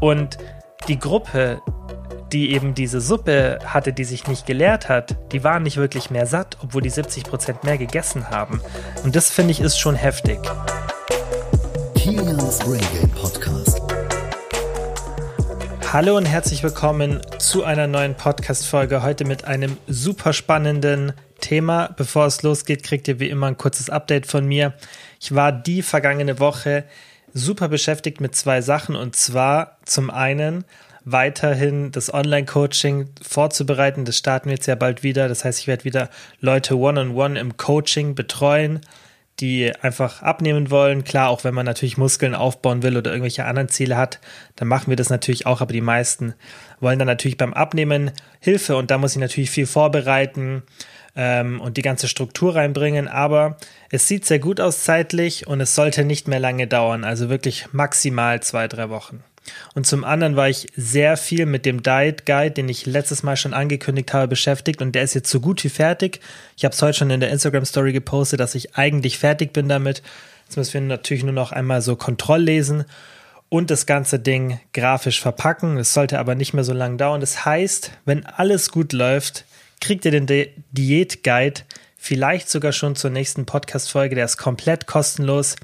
Und die Gruppe, die eben diese Suppe hatte, die sich nicht geleert hat, die waren nicht wirklich mehr satt, obwohl die 70% mehr gegessen haben. Und das finde ich ist schon heftig. Kilians Brain Game Podcast. Hallo und herzlich willkommen zu einer neuen Podcast-Folge. Heute mit einem super spannenden Thema. Bevor es losgeht, kriegt ihr wie immer ein kurzes Update von mir. Ich war die vergangene Woche super beschäftigt mit zwei Sachen und zwar zum einen weiterhin das Online-Coaching vorzubereiten. Das starten wir jetzt ja bald wieder. Das heißt, ich werde wieder Leute one-on-one -on -one im Coaching betreuen, die einfach abnehmen wollen. Klar, auch wenn man natürlich Muskeln aufbauen will oder irgendwelche anderen Ziele hat, dann machen wir das natürlich auch. Aber die meisten wollen dann natürlich beim Abnehmen Hilfe und da muss ich natürlich viel vorbereiten ähm, und die ganze Struktur reinbringen. Aber es sieht sehr gut aus zeitlich und es sollte nicht mehr lange dauern. Also wirklich maximal zwei, drei Wochen. Und zum anderen war ich sehr viel mit dem Diet Guide, den ich letztes Mal schon angekündigt habe, beschäftigt und der ist jetzt so gut wie fertig. Ich habe es heute schon in der Instagram Story gepostet, dass ich eigentlich fertig bin damit. Jetzt müssen wir natürlich nur noch einmal so Kontrolllesen und das ganze Ding grafisch verpacken. Es sollte aber nicht mehr so lange dauern. Das heißt, wenn alles gut läuft, kriegt ihr den Diät Guide vielleicht sogar schon zur nächsten Podcast Folge. Der ist komplett kostenlos,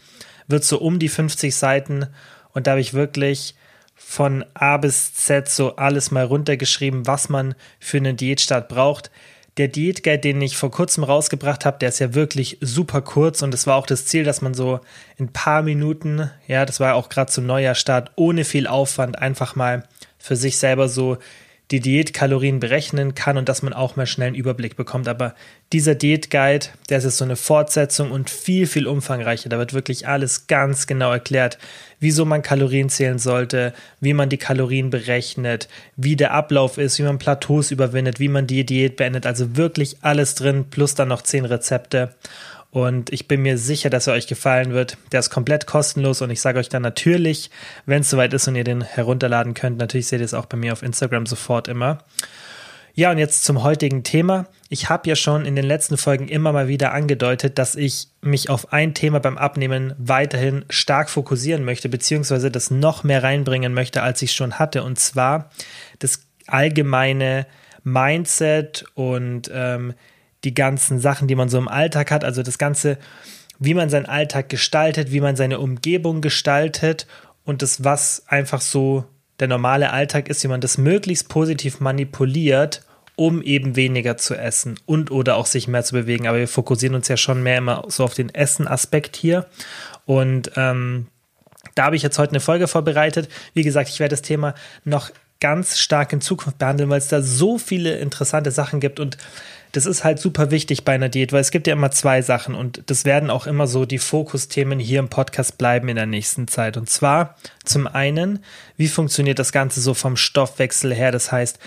wird so um die 50 Seiten und da habe ich wirklich von A bis Z so alles mal runtergeschrieben, was man für einen Diätstart braucht. Der Diätguide, den ich vor kurzem rausgebracht habe, der ist ja wirklich super kurz und es war auch das Ziel, dass man so in ein paar Minuten, ja, das war auch gerade zum Neujahrstart, ohne viel Aufwand einfach mal für sich selber so die Diätkalorien berechnen kann und dass man auch mal schnell einen Überblick bekommt. Aber dieser Diätguide, der ist jetzt so eine Fortsetzung und viel, viel umfangreicher. Da wird wirklich alles ganz genau erklärt, wieso man Kalorien zählen sollte, wie man die Kalorien berechnet, wie der Ablauf ist, wie man Plateaus überwindet, wie man die Diät beendet. Also wirklich alles drin, plus dann noch zehn Rezepte. Und ich bin mir sicher, dass er euch gefallen wird. Der ist komplett kostenlos und ich sage euch dann natürlich, wenn es soweit ist und ihr den herunterladen könnt, natürlich seht ihr es auch bei mir auf Instagram sofort immer. Ja, und jetzt zum heutigen Thema. Ich habe ja schon in den letzten Folgen immer mal wieder angedeutet, dass ich mich auf ein Thema beim Abnehmen weiterhin stark fokussieren möchte, beziehungsweise das noch mehr reinbringen möchte, als ich schon hatte. Und zwar das allgemeine Mindset und ähm, die ganzen Sachen, die man so im Alltag hat, also das Ganze, wie man seinen Alltag gestaltet, wie man seine Umgebung gestaltet und das, was einfach so der normale Alltag ist, wie man das möglichst positiv manipuliert, um eben weniger zu essen und oder auch sich mehr zu bewegen. Aber wir fokussieren uns ja schon mehr immer so auf den Essen-Aspekt hier. Und ähm, da habe ich jetzt heute eine Folge vorbereitet. Wie gesagt, ich werde das Thema noch ganz stark in Zukunft behandeln, weil es da so viele interessante Sachen gibt und das ist halt super wichtig bei einer Diät, weil es gibt ja immer zwei Sachen und das werden auch immer so die Fokusthemen hier im Podcast bleiben in der nächsten Zeit. Und zwar zum einen, wie funktioniert das Ganze so vom Stoffwechsel her? Das heißt,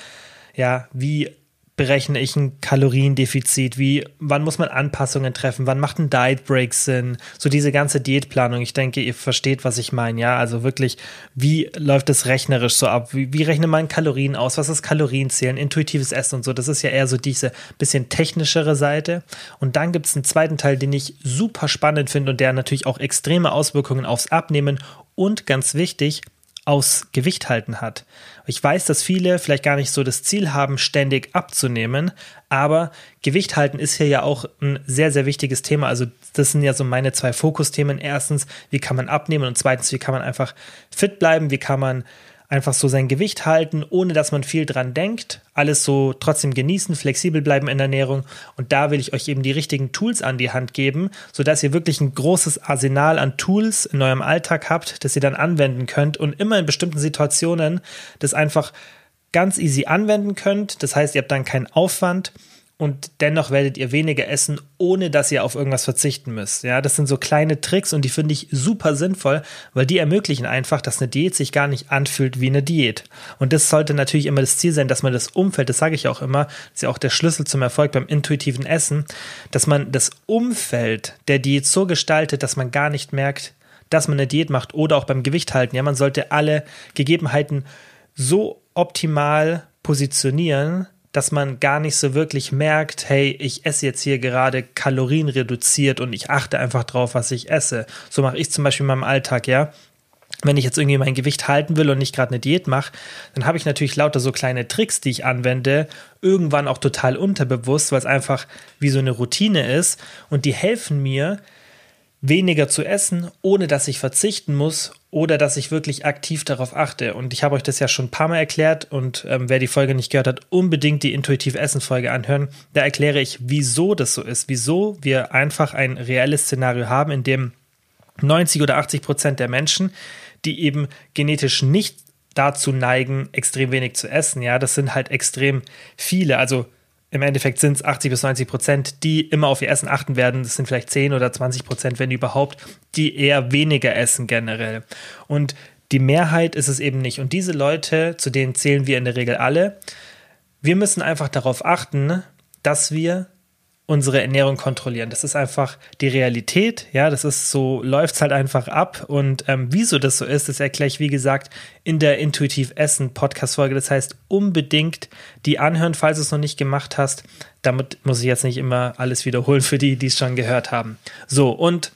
ja, wie berechne ich ein Kaloriendefizit? Wie, wann muss man Anpassungen treffen? Wann macht ein Diet Break Sinn? So diese ganze Diätplanung. Ich denke, ihr versteht, was ich meine. Ja, also wirklich, wie läuft es rechnerisch so ab? Wie, wie rechnet man Kalorien aus? Was ist Kalorienzählen? Intuitives Essen und so. Das ist ja eher so diese bisschen technischere Seite. Und dann gibt es einen zweiten Teil, den ich super spannend finde und der natürlich auch extreme Auswirkungen aufs Abnehmen und ganz wichtig, aus Gewicht halten hat. Ich weiß, dass viele vielleicht gar nicht so das Ziel haben, ständig abzunehmen, aber Gewicht halten ist hier ja auch ein sehr, sehr wichtiges Thema. Also das sind ja so meine zwei Fokusthemen. Erstens, wie kann man abnehmen und zweitens, wie kann man einfach fit bleiben, wie kann man einfach so sein Gewicht halten, ohne dass man viel dran denkt. Alles so trotzdem genießen, flexibel bleiben in der Ernährung. Und da will ich euch eben die richtigen Tools an die Hand geben, sodass ihr wirklich ein großes Arsenal an Tools in eurem Alltag habt, das ihr dann anwenden könnt und immer in bestimmten Situationen das einfach ganz easy anwenden könnt. Das heißt, ihr habt dann keinen Aufwand und dennoch werdet ihr weniger essen, ohne dass ihr auf irgendwas verzichten müsst. Ja, das sind so kleine Tricks und die finde ich super sinnvoll, weil die ermöglichen einfach, dass eine Diät sich gar nicht anfühlt wie eine Diät. Und das sollte natürlich immer das Ziel sein, dass man das Umfeld, das sage ich auch immer, ist ja auch der Schlüssel zum Erfolg beim intuitiven Essen, dass man das Umfeld der Diät so gestaltet, dass man gar nicht merkt, dass man eine Diät macht oder auch beim Gewicht halten. Ja, man sollte alle Gegebenheiten so optimal positionieren, dass man gar nicht so wirklich merkt, hey, ich esse jetzt hier gerade Kalorien reduziert und ich achte einfach drauf, was ich esse. So mache ich zum Beispiel in meinem Alltag, ja. wenn ich jetzt irgendwie mein Gewicht halten will und nicht gerade eine Diät mache, dann habe ich natürlich lauter so kleine Tricks, die ich anwende, irgendwann auch total unterbewusst, weil es einfach wie so eine Routine ist und die helfen mir, weniger zu essen, ohne dass ich verzichten muss oder dass ich wirklich aktiv darauf achte. Und ich habe euch das ja schon ein paar Mal erklärt und ähm, wer die Folge nicht gehört hat, unbedingt die Intuitiv Essen Folge anhören. Da erkläre ich, wieso das so ist, wieso wir einfach ein reelles Szenario haben, in dem 90 oder 80 Prozent der Menschen, die eben genetisch nicht dazu neigen, extrem wenig zu essen. Ja, das sind halt extrem viele. Also im Endeffekt sind es 80 bis 90 Prozent, die immer auf ihr Essen achten werden. Das sind vielleicht 10 oder 20 Prozent, wenn überhaupt, die eher weniger essen generell. Und die Mehrheit ist es eben nicht. Und diese Leute, zu denen zählen wir in der Regel alle, wir müssen einfach darauf achten, dass wir unsere Ernährung kontrollieren. Das ist einfach die Realität. Ja, das ist so, läuft es halt einfach ab. Und ähm, wieso das so ist, das erkläre ich, wie gesagt, in der Intuitiv Essen Podcast-Folge. Das heißt, unbedingt die anhören, falls du es noch nicht gemacht hast. Damit muss ich jetzt nicht immer alles wiederholen für die, die es schon gehört haben. So, und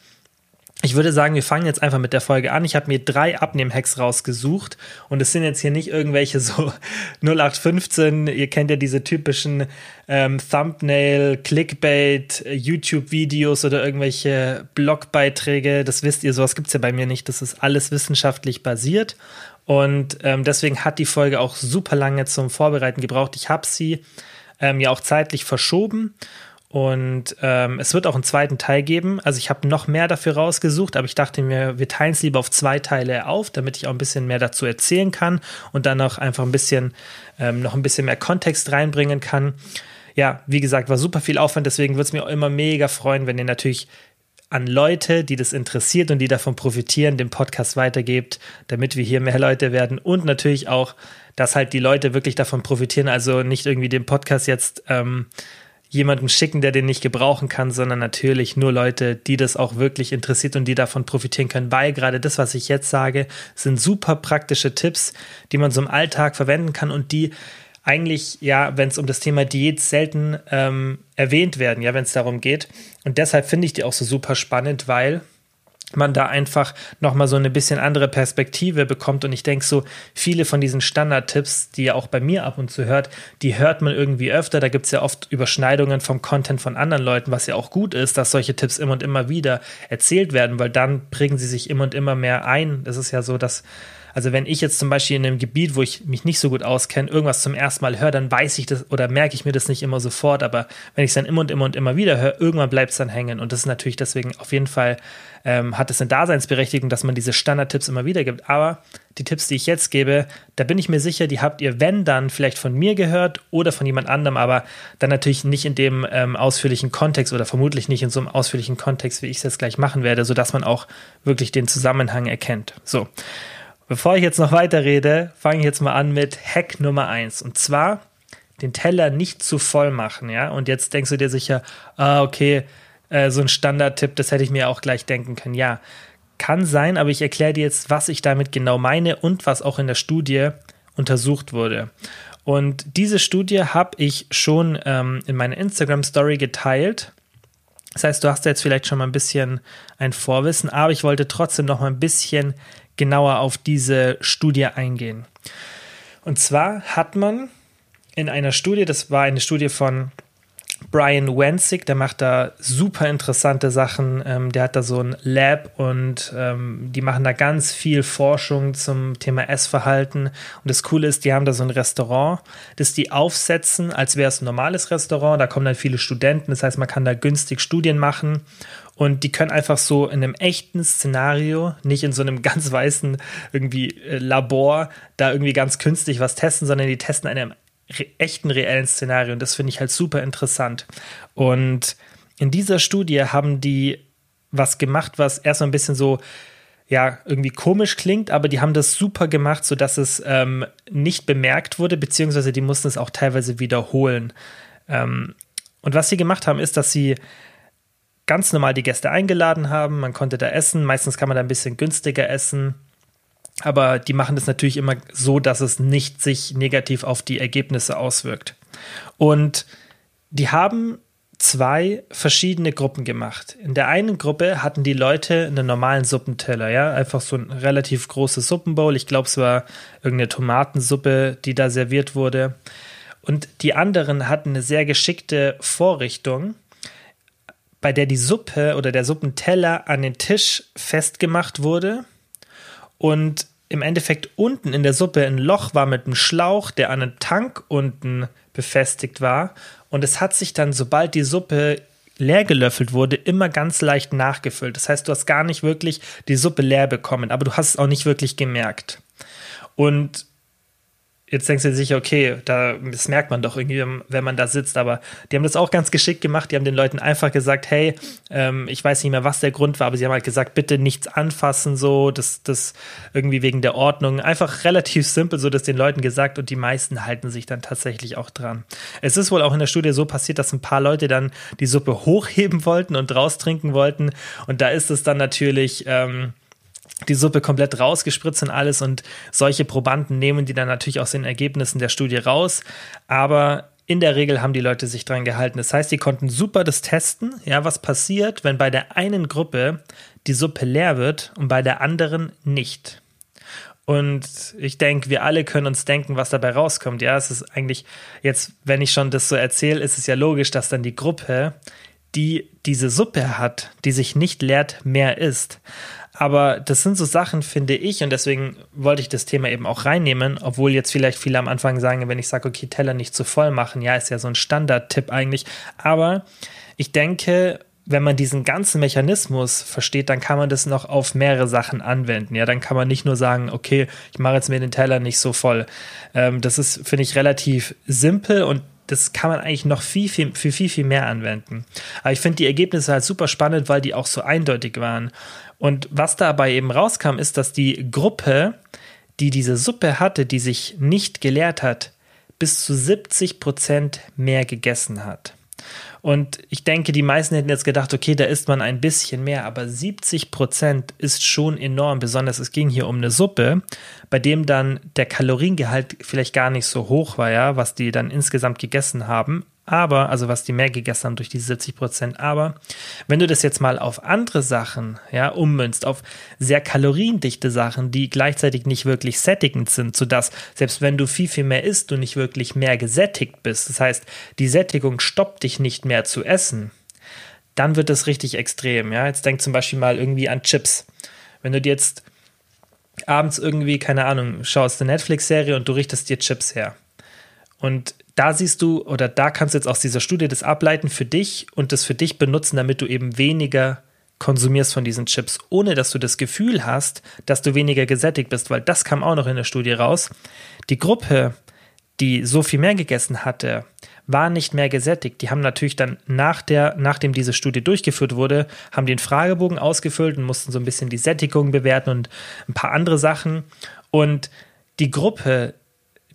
ich würde sagen, wir fangen jetzt einfach mit der Folge an. Ich habe mir drei Abnehm-Hacks rausgesucht und es sind jetzt hier nicht irgendwelche so 0815, ihr kennt ja diese typischen ähm, Thumbnail, Clickbait, YouTube-Videos oder irgendwelche Blogbeiträge. Das wisst ihr, sowas gibt es ja bei mir nicht. Das ist alles wissenschaftlich basiert und ähm, deswegen hat die Folge auch super lange zum Vorbereiten gebraucht. Ich habe sie ähm, ja auch zeitlich verschoben und ähm, es wird auch einen zweiten Teil geben. Also ich habe noch mehr dafür rausgesucht, aber ich dachte mir, wir teilen es lieber auf zwei Teile auf, damit ich auch ein bisschen mehr dazu erzählen kann und dann auch einfach ein bisschen ähm, noch ein bisschen mehr Kontext reinbringen kann. Ja, wie gesagt, war super viel Aufwand, deswegen würde es mir auch immer mega freuen, wenn ihr natürlich an Leute, die das interessiert und die davon profitieren, den Podcast weitergebt, damit wir hier mehr Leute werden und natürlich auch, dass halt die Leute wirklich davon profitieren, also nicht irgendwie den Podcast jetzt ähm, jemandem schicken, der den nicht gebrauchen kann, sondern natürlich nur Leute, die das auch wirklich interessiert und die davon profitieren können, weil gerade das, was ich jetzt sage, sind super praktische Tipps, die man so im Alltag verwenden kann und die eigentlich, ja, wenn es um das Thema Diät selten ähm, erwähnt werden, ja, wenn es darum geht. Und deshalb finde ich die auch so super spannend, weil man da einfach nochmal so eine bisschen andere Perspektive bekommt. Und ich denke, so viele von diesen Standardtipps, die ihr auch bei mir ab und zu hört, die hört man irgendwie öfter. Da gibt es ja oft Überschneidungen vom Content von anderen Leuten, was ja auch gut ist, dass solche Tipps immer und immer wieder erzählt werden, weil dann bringen sie sich immer und immer mehr ein. Es ist ja so, dass also wenn ich jetzt zum Beispiel in einem Gebiet, wo ich mich nicht so gut auskenne, irgendwas zum ersten Mal höre, dann weiß ich das oder merke ich mir das nicht immer sofort. Aber wenn ich es dann immer und immer und immer wieder höre, irgendwann bleibt es dann hängen. Und das ist natürlich deswegen auf jeden Fall ähm, hat es eine Daseinsberechtigung, dass man diese Standardtipps immer wieder gibt. Aber die Tipps, die ich jetzt gebe, da bin ich mir sicher, die habt ihr, wenn dann, vielleicht von mir gehört oder von jemand anderem, aber dann natürlich nicht in dem ähm, ausführlichen Kontext oder vermutlich nicht in so einem ausführlichen Kontext, wie ich es jetzt gleich machen werde, sodass man auch wirklich den Zusammenhang erkennt. So. Bevor ich jetzt noch weiter rede, fange ich jetzt mal an mit Hack Nummer 1. Und zwar den Teller nicht zu voll machen, ja. Und jetzt denkst du dir sicher, ah, okay, äh, so ein Standardtipp, das hätte ich mir auch gleich denken können. Ja, kann sein, aber ich erkläre dir jetzt, was ich damit genau meine und was auch in der Studie untersucht wurde. Und diese Studie habe ich schon ähm, in meiner Instagram-Story geteilt. Das heißt, du hast jetzt vielleicht schon mal ein bisschen ein Vorwissen, aber ich wollte trotzdem noch mal ein bisschen genauer auf diese Studie eingehen. Und zwar hat man in einer Studie, das war eine Studie von Brian Wenzig, der macht da super interessante Sachen. Ähm, der hat da so ein Lab und ähm, die machen da ganz viel Forschung zum Thema Essverhalten. Und das Coole ist, die haben da so ein Restaurant, das die aufsetzen, als wäre es ein normales Restaurant. Da kommen dann viele Studenten, das heißt, man kann da günstig Studien machen. Und die können einfach so in einem echten Szenario, nicht in so einem ganz weißen irgendwie äh, Labor, da irgendwie ganz künstlich was testen, sondern die testen in einem echten, reellen Szenario. Und das finde ich halt super interessant. Und in dieser Studie haben die was gemacht, was erstmal ein bisschen so, ja, irgendwie komisch klingt, aber die haben das super gemacht, sodass es ähm, nicht bemerkt wurde, beziehungsweise die mussten es auch teilweise wiederholen. Ähm, und was sie gemacht haben, ist, dass sie ganz normal die Gäste eingeladen haben. Man konnte da essen. Meistens kann man da ein bisschen günstiger essen. Aber die machen das natürlich immer so, dass es nicht sich negativ auf die Ergebnisse auswirkt. Und die haben zwei verschiedene Gruppen gemacht. In der einen Gruppe hatten die Leute einen normalen Suppenteller, ja, einfach so ein relativ großes Suppenbowl. Ich glaube, es war irgendeine Tomatensuppe, die da serviert wurde. Und die anderen hatten eine sehr geschickte Vorrichtung, bei der die Suppe oder der Suppenteller an den Tisch festgemacht wurde und im Endeffekt unten in der Suppe ein Loch war mit einem Schlauch, der an einen Tank unten befestigt war. Und es hat sich dann, sobald die Suppe leer gelöffelt wurde, immer ganz leicht nachgefüllt. Das heißt, du hast gar nicht wirklich die Suppe leer bekommen, aber du hast es auch nicht wirklich gemerkt. Und jetzt denkst du dir sicher, okay, da, das merkt man doch irgendwie, wenn man da sitzt, aber die haben das auch ganz geschickt gemacht. Die haben den Leuten einfach gesagt, hey, ähm, ich weiß nicht mehr, was der Grund war, aber sie haben halt gesagt, bitte nichts anfassen, so, das, das irgendwie wegen der Ordnung. Einfach relativ simpel, so das den Leuten gesagt und die meisten halten sich dann tatsächlich auch dran. Es ist wohl auch in der Studie so passiert, dass ein paar Leute dann die Suppe hochheben wollten und raustrinken wollten und da ist es dann natürlich, ähm, die Suppe komplett rausgespritzt und alles und solche Probanden nehmen die dann natürlich aus den Ergebnissen der Studie raus, aber in der Regel haben die Leute sich dran gehalten. Das heißt, die konnten super das testen, ja, was passiert, wenn bei der einen Gruppe die Suppe leer wird und bei der anderen nicht. Und ich denke, wir alle können uns denken, was dabei rauskommt. Ja, es ist eigentlich jetzt, wenn ich schon das so erzähle, ist es ja logisch, dass dann die Gruppe, die diese Suppe hat, die sich nicht leert, mehr isst. Aber das sind so Sachen, finde ich, und deswegen wollte ich das Thema eben auch reinnehmen, obwohl jetzt vielleicht viele am Anfang sagen, wenn ich sage, okay, Teller nicht zu voll machen, ja, ist ja so ein Standardtipp eigentlich. Aber ich denke, wenn man diesen ganzen Mechanismus versteht, dann kann man das noch auf mehrere Sachen anwenden. Ja, dann kann man nicht nur sagen, okay, ich mache jetzt mir den Teller nicht so voll. Ähm, das ist, finde ich, relativ simpel und das kann man eigentlich noch viel, viel, viel, viel, viel mehr anwenden. Aber ich finde die Ergebnisse halt super spannend, weil die auch so eindeutig waren. Und was dabei eben rauskam, ist, dass die Gruppe, die diese Suppe hatte, die sich nicht geleert hat, bis zu 70 Prozent mehr gegessen hat. Und ich denke, die meisten hätten jetzt gedacht, okay, da isst man ein bisschen mehr, aber 70 Prozent ist schon enorm. Besonders es ging hier um eine Suppe, bei dem dann der Kaloriengehalt vielleicht gar nicht so hoch war, ja, was die dann insgesamt gegessen haben aber, also was die mehr gegessen haben durch diese 70 Prozent, aber wenn du das jetzt mal auf andere Sachen, ja, ummünzt, auf sehr kaloriendichte Sachen, die gleichzeitig nicht wirklich sättigend sind, sodass selbst wenn du viel, viel mehr isst, du nicht wirklich mehr gesättigt bist, das heißt, die Sättigung stoppt dich nicht mehr zu essen, dann wird das richtig extrem, ja. Jetzt denk zum Beispiel mal irgendwie an Chips. Wenn du dir jetzt abends irgendwie, keine Ahnung, schaust eine Netflix-Serie und du richtest dir Chips her. Und da siehst du oder da kannst du jetzt aus dieser Studie das ableiten für dich und das für dich benutzen, damit du eben weniger konsumierst von diesen Chips, ohne dass du das Gefühl hast, dass du weniger gesättigt bist, weil das kam auch noch in der Studie raus. Die Gruppe, die so viel mehr gegessen hatte, war nicht mehr gesättigt. Die haben natürlich dann nach der, nachdem diese Studie durchgeführt wurde, haben den Fragebogen ausgefüllt und mussten so ein bisschen die Sättigung bewerten und ein paar andere Sachen. Und die Gruppe,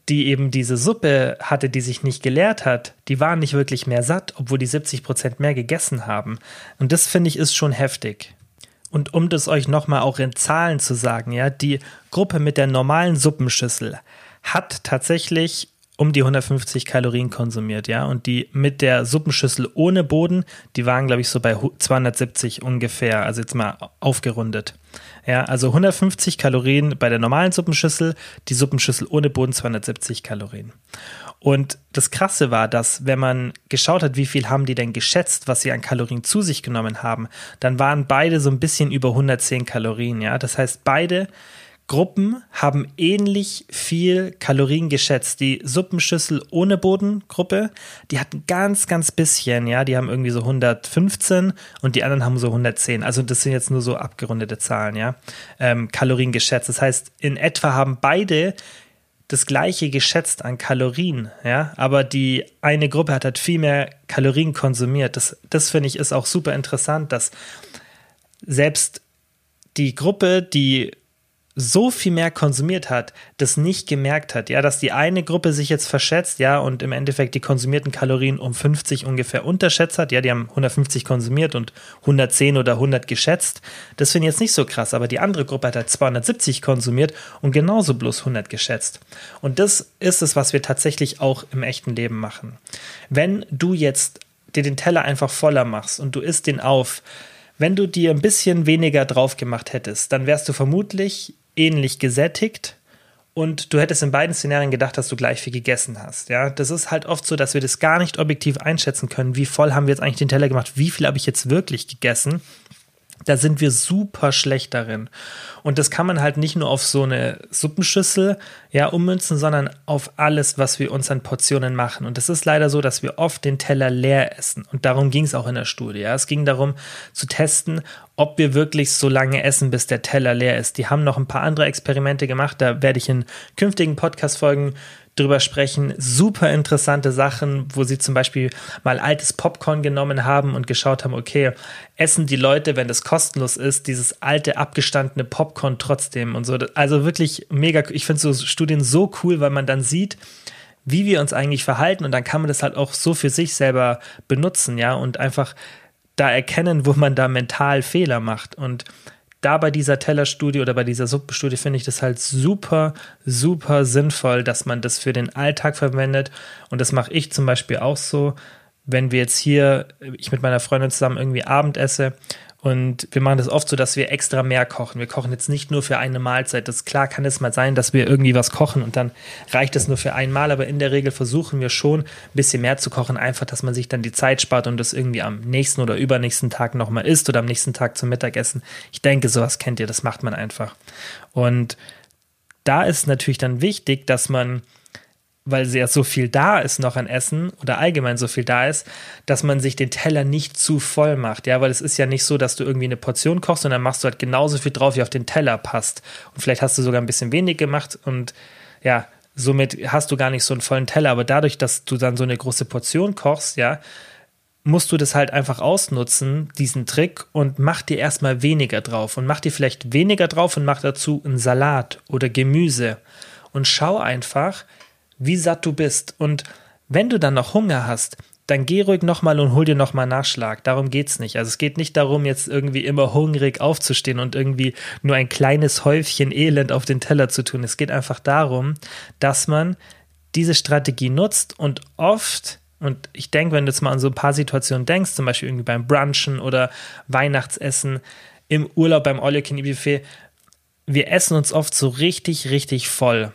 die eben diese Suppe hatte, die sich nicht geleert hat, die waren nicht wirklich mehr satt, obwohl die 70 Prozent mehr gegessen haben. Und das finde ich ist schon heftig. Und um das euch nochmal auch in Zahlen zu sagen, ja, die Gruppe mit der normalen Suppenschüssel hat tatsächlich um die 150 Kalorien konsumiert, ja. Und die mit der Suppenschüssel ohne Boden, die waren, glaube ich, so bei 270 ungefähr, also jetzt mal aufgerundet. Ja, also 150 Kalorien bei der normalen Suppenschüssel, die Suppenschüssel ohne Boden 270 Kalorien. Und das Krasse war, dass wenn man geschaut hat, wie viel haben die denn geschätzt, was sie an Kalorien zu sich genommen haben, dann waren beide so ein bisschen über 110 Kalorien. Ja, das heißt, beide Gruppen haben ähnlich viel Kalorien geschätzt. Die Suppenschüssel ohne Bodengruppe, die hatten ganz, ganz bisschen, ja, die haben irgendwie so 115 und die anderen haben so 110. Also das sind jetzt nur so abgerundete Zahlen, ja, ähm, Kalorien geschätzt. Das heißt, in etwa haben beide das gleiche geschätzt an Kalorien, ja, aber die eine Gruppe hat halt viel mehr Kalorien konsumiert. Das, das finde ich ist auch super interessant, dass selbst die Gruppe, die so viel mehr konsumiert hat, das nicht gemerkt hat, ja, dass die eine Gruppe sich jetzt verschätzt, ja, und im Endeffekt die konsumierten Kalorien um 50 ungefähr unterschätzt hat, ja, die haben 150 konsumiert und 110 oder 100 geschätzt, das finde ich jetzt nicht so krass, aber die andere Gruppe hat halt 270 konsumiert und genauso bloß 100 geschätzt. Und das ist es, was wir tatsächlich auch im echten Leben machen. Wenn du jetzt dir den Teller einfach voller machst und du isst den auf, wenn du dir ein bisschen weniger drauf gemacht hättest, dann wärst du vermutlich ähnlich gesättigt und du hättest in beiden Szenarien gedacht, dass du gleich viel gegessen hast. Ja, das ist halt oft so, dass wir das gar nicht objektiv einschätzen können. Wie voll haben wir jetzt eigentlich den Teller gemacht? Wie viel habe ich jetzt wirklich gegessen? Da sind wir super schlecht darin. Und das kann man halt nicht nur auf so eine Suppenschüssel ja, ummünzen, sondern auf alles, was wir uns an Portionen machen. Und es ist leider so, dass wir oft den Teller leer essen. Und darum ging es auch in der Studie. Ja. Es ging darum zu testen, ob wir wirklich so lange essen, bis der Teller leer ist. Die haben noch ein paar andere Experimente gemacht. Da werde ich in künftigen Podcast-Folgen drüber sprechen. Super interessante Sachen, wo sie zum Beispiel mal altes Popcorn genommen haben und geschaut haben, okay, essen die Leute, wenn das kostenlos ist, dieses alte, abgestandene Popcorn trotzdem und so. Also wirklich mega, ich finde so Studien so cool, weil man dann sieht, wie wir uns eigentlich verhalten und dann kann man das halt auch so für sich selber benutzen, ja, und einfach da erkennen, wo man da mental Fehler macht und da bei dieser Tellerstudie oder bei dieser Suppenstudie finde ich das halt super, super sinnvoll, dass man das für den Alltag verwendet. Und das mache ich zum Beispiel auch so, wenn wir jetzt hier, ich mit meiner Freundin zusammen irgendwie Abend esse und wir machen das oft so, dass wir extra mehr kochen. Wir kochen jetzt nicht nur für eine Mahlzeit. Das klar kann es mal sein, dass wir irgendwie was kochen und dann reicht es nur für einmal, aber in der Regel versuchen wir schon ein bisschen mehr zu kochen, einfach, dass man sich dann die Zeit spart und das irgendwie am nächsten oder übernächsten Tag nochmal isst oder am nächsten Tag zum Mittagessen. Ich denke, sowas kennt ihr, das macht man einfach. Und da ist natürlich dann wichtig, dass man weil sehr so viel da ist noch an Essen oder allgemein so viel da ist, dass man sich den Teller nicht zu voll macht. Ja, weil es ist ja nicht so, dass du irgendwie eine Portion kochst und dann machst du halt genauso viel drauf, wie auf den Teller passt. Und vielleicht hast du sogar ein bisschen wenig gemacht und ja, somit hast du gar nicht so einen vollen Teller. Aber dadurch, dass du dann so eine große Portion kochst, ja, musst du das halt einfach ausnutzen, diesen Trick, und mach dir erstmal weniger drauf. Und mach dir vielleicht weniger drauf und mach dazu einen Salat oder Gemüse. Und schau einfach, wie satt du bist. Und wenn du dann noch Hunger hast, dann geh ruhig nochmal und hol dir nochmal Nachschlag. Darum geht's nicht. Also es geht nicht darum, jetzt irgendwie immer hungrig aufzustehen und irgendwie nur ein kleines Häufchen Elend auf den Teller zu tun. Es geht einfach darum, dass man diese Strategie nutzt und oft, und ich denke, wenn du jetzt mal an so ein paar Situationen denkst, zum Beispiel irgendwie beim Brunchen oder Weihnachtsessen, im Urlaub beim All You Can Eat Buffet, wir essen uns oft so richtig, richtig voll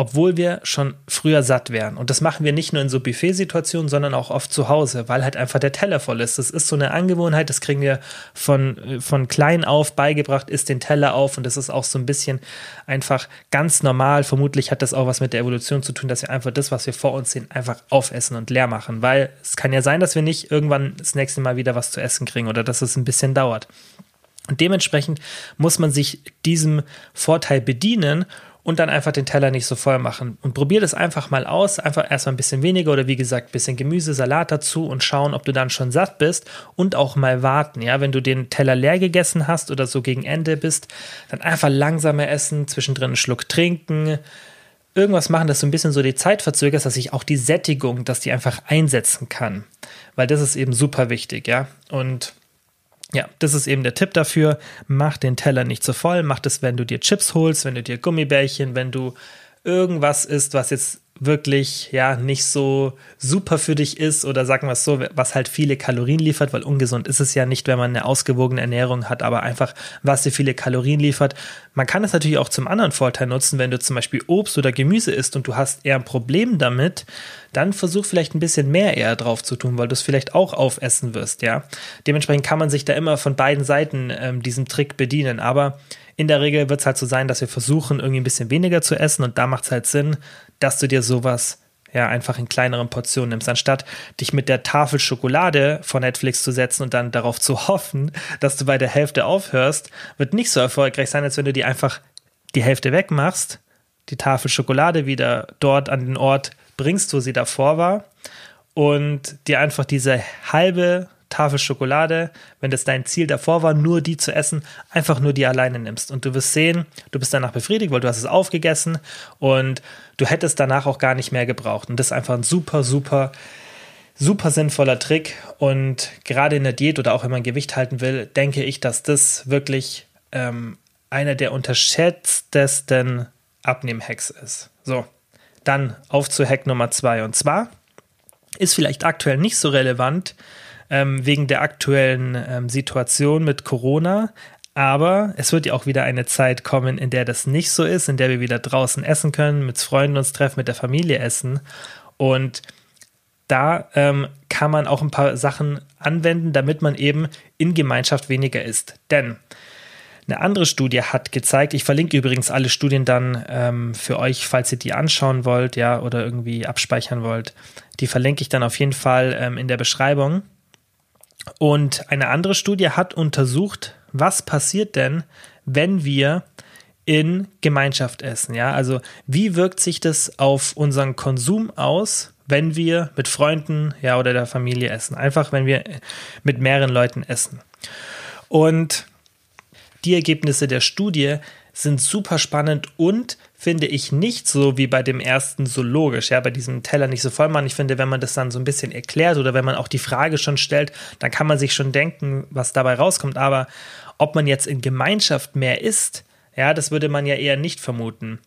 obwohl wir schon früher satt wären. Und das machen wir nicht nur in so Buffet-Situationen, sondern auch oft zu Hause, weil halt einfach der Teller voll ist. Das ist so eine Angewohnheit, das kriegen wir von, von klein auf beigebracht, ist den Teller auf und das ist auch so ein bisschen einfach ganz normal. Vermutlich hat das auch was mit der Evolution zu tun, dass wir einfach das, was wir vor uns sehen, einfach aufessen und leer machen, weil es kann ja sein, dass wir nicht irgendwann das nächste Mal wieder was zu essen kriegen oder dass es ein bisschen dauert. Und dementsprechend muss man sich diesem Vorteil bedienen und dann einfach den Teller nicht so voll machen. Und probier das einfach mal aus. Einfach erstmal ein bisschen weniger oder wie gesagt, ein bisschen Gemüse, Salat dazu und schauen, ob du dann schon satt bist und auch mal warten. Ja, wenn du den Teller leer gegessen hast oder so gegen Ende bist, dann einfach langsamer essen, zwischendrin einen Schluck trinken. Irgendwas machen, dass du ein bisschen so die Zeit verzögerst, dass sich auch die Sättigung, dass die einfach einsetzen kann. Weil das ist eben super wichtig, ja. Und ja, das ist eben der Tipp dafür. Mach den Teller nicht zu voll. Mach das, wenn du dir Chips holst, wenn du dir Gummibärchen, wenn du irgendwas isst, was jetzt wirklich ja nicht so super für dich ist oder sagen wir es so, was halt viele Kalorien liefert, weil ungesund ist es ja nicht, wenn man eine ausgewogene Ernährung hat, aber einfach, was dir viele Kalorien liefert. Man kann es natürlich auch zum anderen Vorteil nutzen, wenn du zum Beispiel Obst oder Gemüse isst und du hast eher ein Problem damit, dann versuch vielleicht ein bisschen mehr eher drauf zu tun, weil du es vielleicht auch aufessen wirst, ja. Dementsprechend kann man sich da immer von beiden Seiten ähm, diesem Trick bedienen, aber in der Regel wird es halt so sein, dass wir versuchen, irgendwie ein bisschen weniger zu essen und da macht es halt Sinn, dass du dir sowas ja einfach in kleineren Portionen nimmst, anstatt dich mit der Tafel Schokolade vor Netflix zu setzen und dann darauf zu hoffen, dass du bei der Hälfte aufhörst, wird nicht so erfolgreich sein, als wenn du dir einfach die Hälfte wegmachst, die Tafel Schokolade wieder dort an den Ort bringst, wo sie davor war und dir einfach diese halbe Tafel Schokolade, wenn das dein Ziel davor war, nur die zu essen, einfach nur die alleine nimmst. Und du wirst sehen, du bist danach befriedigt, weil du hast es aufgegessen und du hättest danach auch gar nicht mehr gebraucht. Und das ist einfach ein super, super, super sinnvoller Trick. Und gerade in der Diät oder auch wenn man Gewicht halten will, denke ich, dass das wirklich ähm, einer der unterschätztesten Abnehm-Hacks ist. So, dann auf zu Hack Nummer zwei. Und zwar Ist vielleicht aktuell nicht so relevant ähm, wegen der aktuellen ähm, Situation mit Corona, aber es wird ja auch wieder eine Zeit kommen, in der das nicht so ist, in der wir wieder draußen essen können, mit Freunden uns treffen, mit der Familie essen. Und da ähm, kann man auch ein paar Sachen anwenden, damit man eben in Gemeinschaft weniger isst. Denn eine andere Studie hat gezeigt, ich verlinke übrigens alle Studien dann ähm, für euch, falls ihr die anschauen wollt, ja, oder irgendwie abspeichern wollt. Die verlinke ich dann auf jeden Fall ähm, in der Beschreibung. Und eine andere Studie hat untersucht, was passiert denn, wenn wir in Gemeinschaft essen, ja? Also, wie wirkt sich das auf unseren Konsum aus, wenn wir mit Freunden, ja, oder der Familie essen? Einfach, wenn wir mit mehreren Leuten essen. Und die Ergebnisse der Studie sind super spannend und finde ich nicht so wie bei dem ersten so logisch, ja, bei diesem Teller nicht so voll machen. Ich finde, wenn man das dann so ein bisschen erklärt oder wenn man auch die Frage schon stellt, dann kann man sich schon denken, was dabei rauskommt. Aber ob man jetzt in Gemeinschaft mehr isst, ja, das würde man ja eher nicht vermuten.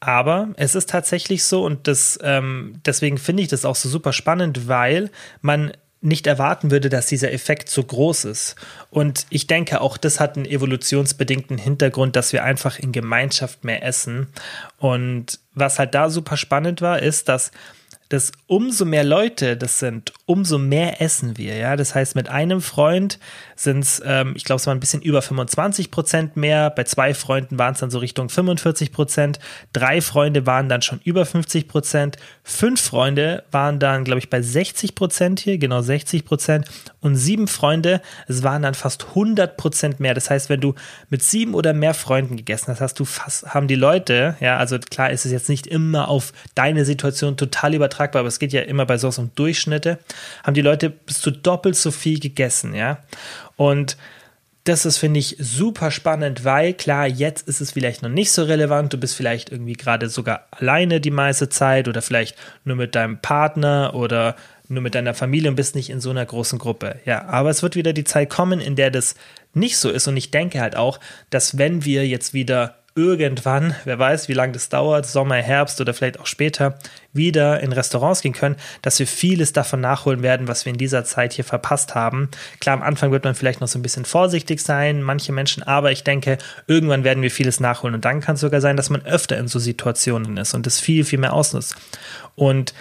Aber es ist tatsächlich so und das, ähm, deswegen finde ich das auch so super spannend, weil man nicht erwarten würde, dass dieser Effekt so groß ist. Und ich denke, auch das hat einen evolutionsbedingten Hintergrund, dass wir einfach in Gemeinschaft mehr essen. Und was halt da super spannend war, ist, dass dass umso mehr Leute das sind, umso mehr essen wir. Ja, das heißt, mit einem Freund sind es, ähm, ich glaube, es war ein bisschen über 25 Prozent mehr. Bei zwei Freunden waren es dann so Richtung 45 Prozent. Drei Freunde waren dann schon über 50 Prozent. Fünf Freunde waren dann, glaube ich, bei 60 Prozent hier, genau 60 Prozent. Und sieben Freunde, es waren dann fast 100 Prozent mehr. Das heißt, wenn du mit sieben oder mehr Freunden gegessen hast, hast du fast, haben die Leute, ja, also klar ist es jetzt nicht immer auf deine Situation total übertragen übertragbar, aber es geht ja immer bei so um Durchschnitte, haben die Leute bis zu doppelt so viel gegessen, ja. Und das ist, finde ich, super spannend, weil klar, jetzt ist es vielleicht noch nicht so relevant. Du bist vielleicht irgendwie gerade sogar alleine die meiste Zeit oder vielleicht nur mit deinem Partner oder nur mit deiner Familie und bist nicht in so einer großen Gruppe. Ja, aber es wird wieder die Zeit kommen, in der das nicht so ist. Und ich denke halt auch, dass wenn wir jetzt wieder irgendwann, wer weiß, wie lange das dauert, Sommer, Herbst oder vielleicht auch später, wieder in Restaurants gehen können, dass wir vieles davon nachholen werden, was wir in dieser Zeit hier verpasst haben. Klar, am Anfang wird man vielleicht noch so ein bisschen vorsichtig sein, manche Menschen, aber ich denke, irgendwann werden wir vieles nachholen und dann kann es sogar sein, dass man öfter in so Situationen ist und das viel, viel mehr ausnutzt. Und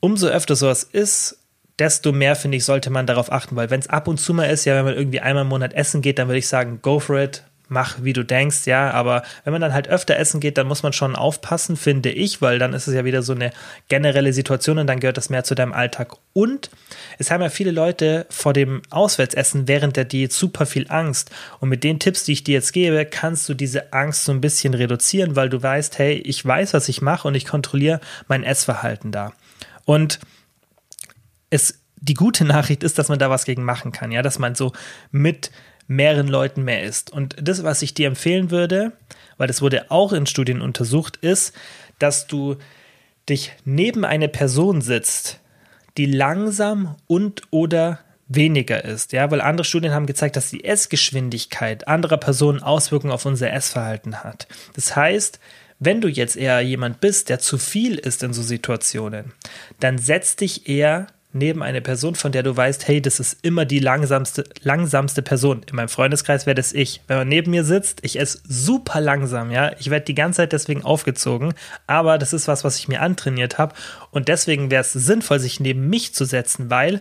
umso öfter sowas ist, desto mehr, finde ich, sollte man darauf achten, weil wenn es ab und zu mal ist, ja, wenn man irgendwie einmal im Monat essen geht, dann würde ich sagen, go for it, mach, wie du denkst, ja, aber wenn man dann halt öfter essen geht, dann muss man schon aufpassen, finde ich, weil dann ist es ja wieder so eine generelle Situation und dann gehört das mehr zu deinem Alltag. Und es haben ja viele Leute vor dem Auswärtsessen während der Diät super viel Angst. Und mit den Tipps, die ich dir jetzt gebe, kannst du diese Angst so ein bisschen reduzieren, weil du weißt, hey, ich weiß, was ich mache und ich kontrolliere mein Essverhalten da. Und es, die gute Nachricht ist, dass man da was gegen machen kann, ja, dass man so mit mehreren Leuten mehr isst. Und das, was ich dir empfehlen würde, weil das wurde auch in Studien untersucht, ist, dass du dich neben eine Person sitzt, die langsam und oder weniger ist, ja, weil andere Studien haben gezeigt, dass die Essgeschwindigkeit anderer Personen Auswirkungen auf unser Essverhalten hat. Das heißt, wenn du jetzt eher jemand bist, der zu viel isst in so Situationen, dann setz dich eher neben eine Person, von der du weißt, hey, das ist immer die langsamste, langsamste Person. In meinem Freundeskreis wäre das ich. Wenn man neben mir sitzt, ich esse super langsam, ja. Ich werde die ganze Zeit deswegen aufgezogen, aber das ist was, was ich mir antrainiert habe. Und deswegen wäre es sinnvoll, sich neben mich zu setzen, weil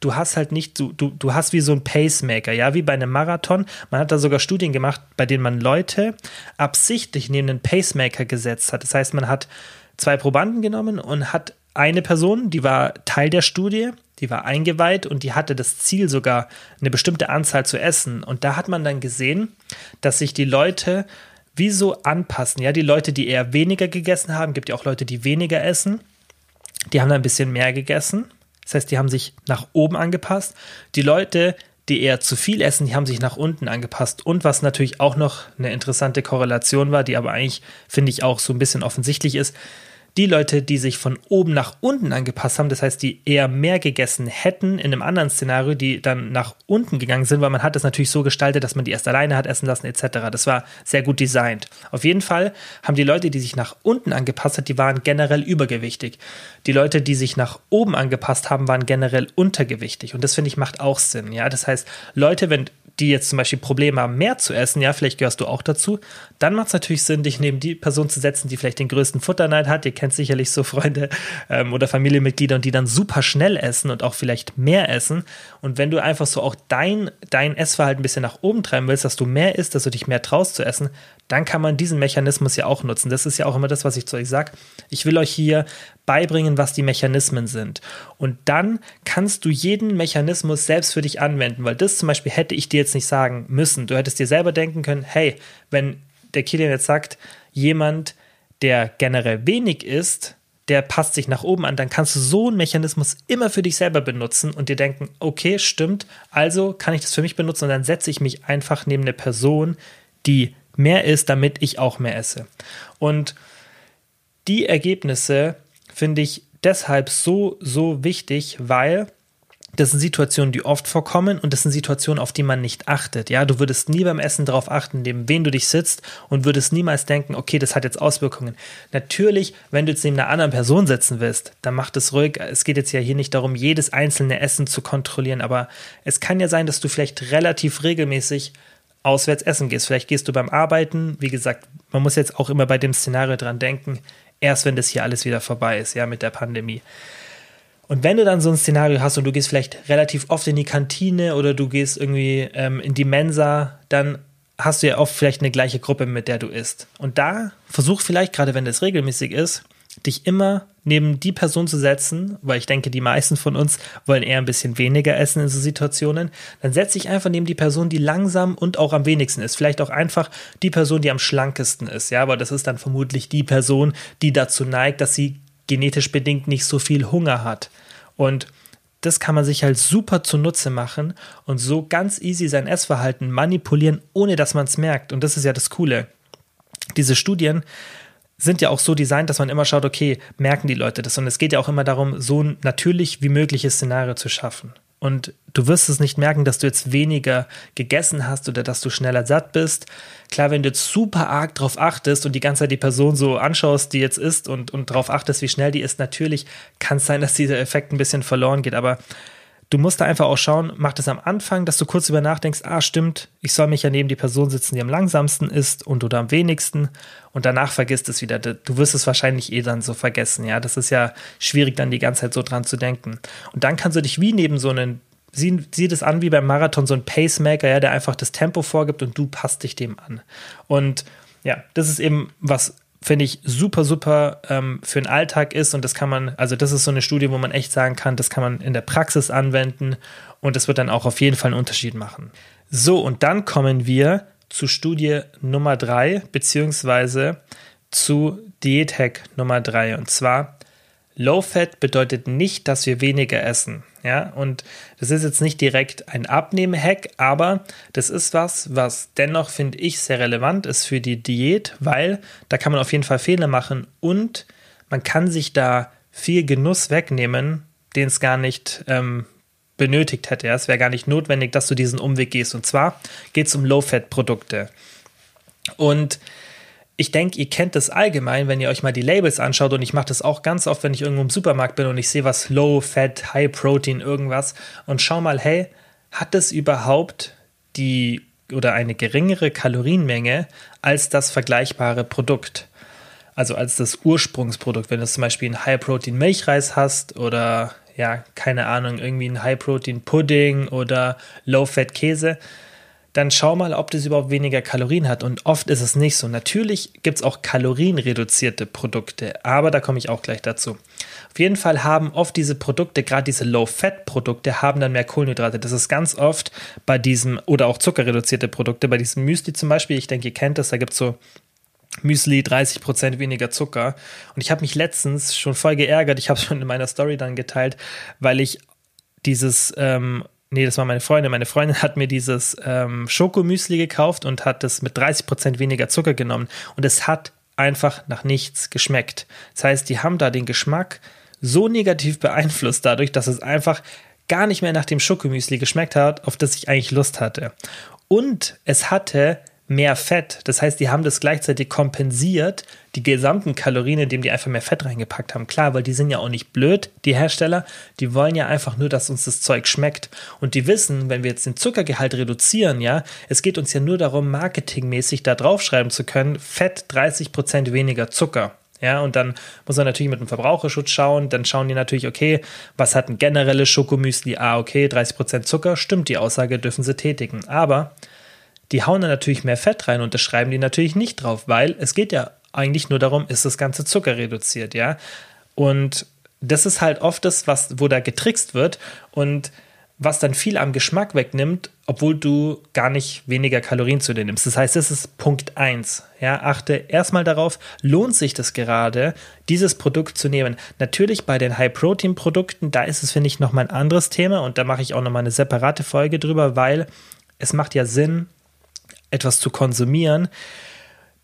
du hast halt nicht, du, du, du hast wie so ein Pacemaker, ja, wie bei einem Marathon. Man hat da sogar Studien gemacht, bei denen man Leute absichtlich neben einen Pacemaker gesetzt hat. Das heißt, man hat zwei Probanden genommen und hat eine Person, die war Teil der Studie, die war eingeweiht und die hatte das Ziel sogar, eine bestimmte Anzahl zu essen. Und da hat man dann gesehen, dass sich die Leute wie so anpassen. Ja, die Leute, die eher weniger gegessen haben, gibt ja auch Leute, die weniger essen, die haben dann ein bisschen mehr gegessen. Das heißt, die haben sich nach oben angepasst. Die Leute, die eher zu viel essen, die haben sich nach unten angepasst. Und was natürlich auch noch eine interessante Korrelation war, die aber eigentlich, finde ich, auch so ein bisschen offensichtlich ist, die Leute, die sich von oben nach unten angepasst haben, das heißt, die eher mehr gegessen hätten in einem anderen Szenario, die dann nach unten gegangen sind, weil man hat es natürlich so gestaltet, dass man die erst alleine hat essen lassen etc. Das war sehr gut designt. Auf jeden Fall haben die Leute, die sich nach unten angepasst haben, die waren generell übergewichtig. Die Leute, die sich nach oben angepasst haben, waren generell untergewichtig. Und das finde ich macht auch Sinn. Ja, das heißt, Leute, wenn die jetzt zum Beispiel Probleme haben, mehr zu essen, ja, vielleicht gehörst du auch dazu, dann macht es natürlich Sinn, dich neben die Person zu setzen, die vielleicht den größten Futterneid hat. Ihr kennt sicherlich so Freunde ähm, oder Familienmitglieder und die dann super schnell essen und auch vielleicht mehr essen. Und wenn du einfach so auch dein, dein Essverhalten ein bisschen nach oben treiben willst, dass du mehr isst, dass du dich mehr traust zu essen, dann kann man diesen Mechanismus ja auch nutzen. Das ist ja auch immer das, was ich zu euch sage. Ich will euch hier beibringen, was die Mechanismen sind. Und dann kannst du jeden Mechanismus selbst für dich anwenden, weil das zum Beispiel hätte ich dir jetzt nicht sagen müssen. Du hättest dir selber denken können, hey, wenn der Kilian jetzt sagt, jemand, der generell wenig isst, der passt sich nach oben an, dann kannst du so einen Mechanismus immer für dich selber benutzen und dir denken, okay, stimmt, also kann ich das für mich benutzen und dann setze ich mich einfach neben eine Person, die mehr isst, damit ich auch mehr esse. Und die Ergebnisse finde ich deshalb so, so wichtig, weil das sind Situationen, die oft vorkommen und das sind Situationen, auf die man nicht achtet. Ja, du würdest nie beim Essen darauf achten, neben wen du dich sitzt und würdest niemals denken, okay, das hat jetzt Auswirkungen. Natürlich, wenn du jetzt neben einer anderen Person sitzen willst, dann mach es ruhig. Es geht jetzt ja hier nicht darum, jedes einzelne Essen zu kontrollieren, aber es kann ja sein, dass du vielleicht relativ regelmäßig auswärts essen gehst. Vielleicht gehst du beim Arbeiten. Wie gesagt, man muss jetzt auch immer bei dem Szenario dran denken, erst wenn das hier alles wieder vorbei ist, ja, mit der Pandemie. Und wenn du dann so ein Szenario hast und du gehst vielleicht relativ oft in die Kantine oder du gehst irgendwie ähm, in die Mensa, dann hast du ja oft vielleicht eine gleiche Gruppe, mit der du isst. Und da versuch vielleicht, gerade wenn das regelmäßig ist, dich immer neben die Person zu setzen, weil ich denke, die meisten von uns wollen eher ein bisschen weniger essen in so Situationen, dann setze ich einfach neben die Person, die langsam und auch am wenigsten ist. Vielleicht auch einfach die Person, die am schlankesten ist, ja, weil das ist dann vermutlich die Person, die dazu neigt, dass sie genetisch bedingt nicht so viel Hunger hat. Und das kann man sich halt super zunutze machen und so ganz easy sein Essverhalten manipulieren, ohne dass man es merkt. Und das ist ja das Coole. Diese Studien sind ja auch so designt, dass man immer schaut, okay, merken die Leute das? Und es geht ja auch immer darum, so ein natürlich wie mögliches Szenario zu schaffen. Und du wirst es nicht merken, dass du jetzt weniger gegessen hast oder dass du schneller satt bist. Klar, wenn du jetzt super arg drauf achtest und die ganze Zeit die Person so anschaust, die jetzt isst und, und drauf achtest, wie schnell die ist, natürlich kann es sein, dass dieser Effekt ein bisschen verloren geht. Aber du musst da einfach auch schauen, mach das am Anfang, dass du kurz über nachdenkst, ah, stimmt, ich soll mich ja neben die Person sitzen, die am langsamsten ist und oder am wenigsten und danach vergisst es wieder. Du wirst es wahrscheinlich eh dann so vergessen, ja. Das ist ja schwierig, dann die ganze Zeit so dran zu denken. Und dann kannst du dich wie neben so einen sieh, sieh das an wie beim Marathon, so ein Pacemaker, ja, der einfach das Tempo vorgibt und du passt dich dem an. Und ja, das ist eben was finde ich super, super ähm, für den Alltag ist. Und das kann man, also das ist so eine Studie, wo man echt sagen kann, das kann man in der Praxis anwenden und das wird dann auch auf jeden Fall einen Unterschied machen. So, und dann kommen wir zu Studie Nummer drei, beziehungsweise zu Diät-Hack Nummer drei. Und zwar, Low Fat bedeutet nicht, dass wir weniger essen. Ja, und das ist jetzt nicht direkt ein Abnehmen-Hack, aber das ist was, was dennoch, finde ich, sehr relevant ist für die Diät, weil da kann man auf jeden Fall Fehler machen und man kann sich da viel Genuss wegnehmen, den es gar nicht ähm, benötigt hätte. Ja, es wäre gar nicht notwendig, dass du diesen Umweg gehst. Und zwar geht es um Low-Fat-Produkte. Und ich denke, ihr kennt das allgemein, wenn ihr euch mal die Labels anschaut und ich mache das auch ganz oft, wenn ich irgendwo im Supermarkt bin und ich sehe was Low Fat, High Protein, irgendwas und schau mal, hey, hat das überhaupt die oder eine geringere Kalorienmenge als das vergleichbare Produkt? Also als das Ursprungsprodukt, wenn du zum Beispiel einen High Protein Milchreis hast oder ja, keine Ahnung, irgendwie einen High Protein Pudding oder Low Fat Käse, dann schau mal, ob das überhaupt weniger Kalorien hat. Und oft ist es nicht so. Natürlich gibt es auch kalorienreduzierte Produkte, aber da komme ich auch gleich dazu. Auf jeden Fall haben oft diese Produkte, gerade diese Low-Fat-Produkte, haben dann mehr Kohlenhydrate. Das ist ganz oft bei diesem, oder auch zuckerreduzierte Produkte, bei diesem Müsli zum Beispiel, ich denke, ihr kennt das, da gibt es so Müsli 30% weniger Zucker. Und ich habe mich letztens schon voll geärgert, ich habe es schon in meiner Story dann geteilt, weil ich dieses ähm, Nee, das war meine Freundin. Meine Freundin hat mir dieses ähm, Schokomüsli gekauft und hat das mit 30% weniger Zucker genommen. Und es hat einfach nach nichts geschmeckt. Das heißt, die haben da den Geschmack so negativ beeinflusst dadurch, dass es einfach gar nicht mehr nach dem Schokomüsli geschmeckt hat, auf das ich eigentlich Lust hatte. Und es hatte mehr Fett. Das heißt, die haben das gleichzeitig kompensiert, die gesamten Kalorien, indem die einfach mehr Fett reingepackt haben. Klar, weil die sind ja auch nicht blöd, die Hersteller. Die wollen ja einfach nur, dass uns das Zeug schmeckt. Und die wissen, wenn wir jetzt den Zuckergehalt reduzieren, ja, es geht uns ja nur darum, marketingmäßig da draufschreiben zu können, Fett 30% weniger Zucker. Ja, und dann muss man natürlich mit dem Verbraucherschutz schauen. Dann schauen die natürlich, okay, was hat ein generelles Schokomüsli? Ah, okay, 30% Zucker. Stimmt, die Aussage dürfen sie tätigen. Aber die hauen dann natürlich mehr Fett rein und das schreiben die natürlich nicht drauf, weil es geht ja eigentlich nur darum, ist das ganze Zucker reduziert, ja. Und das ist halt oft das, was, wo da getrickst wird und was dann viel am Geschmack wegnimmt, obwohl du gar nicht weniger Kalorien zu dir nimmst. Das heißt, das ist Punkt 1. Ja, achte erstmal darauf, lohnt sich das gerade, dieses Produkt zu nehmen. Natürlich bei den High-Protein-Produkten, da ist es, finde ich, nochmal ein anderes Thema und da mache ich auch nochmal eine separate Folge drüber, weil es macht ja Sinn, etwas zu konsumieren,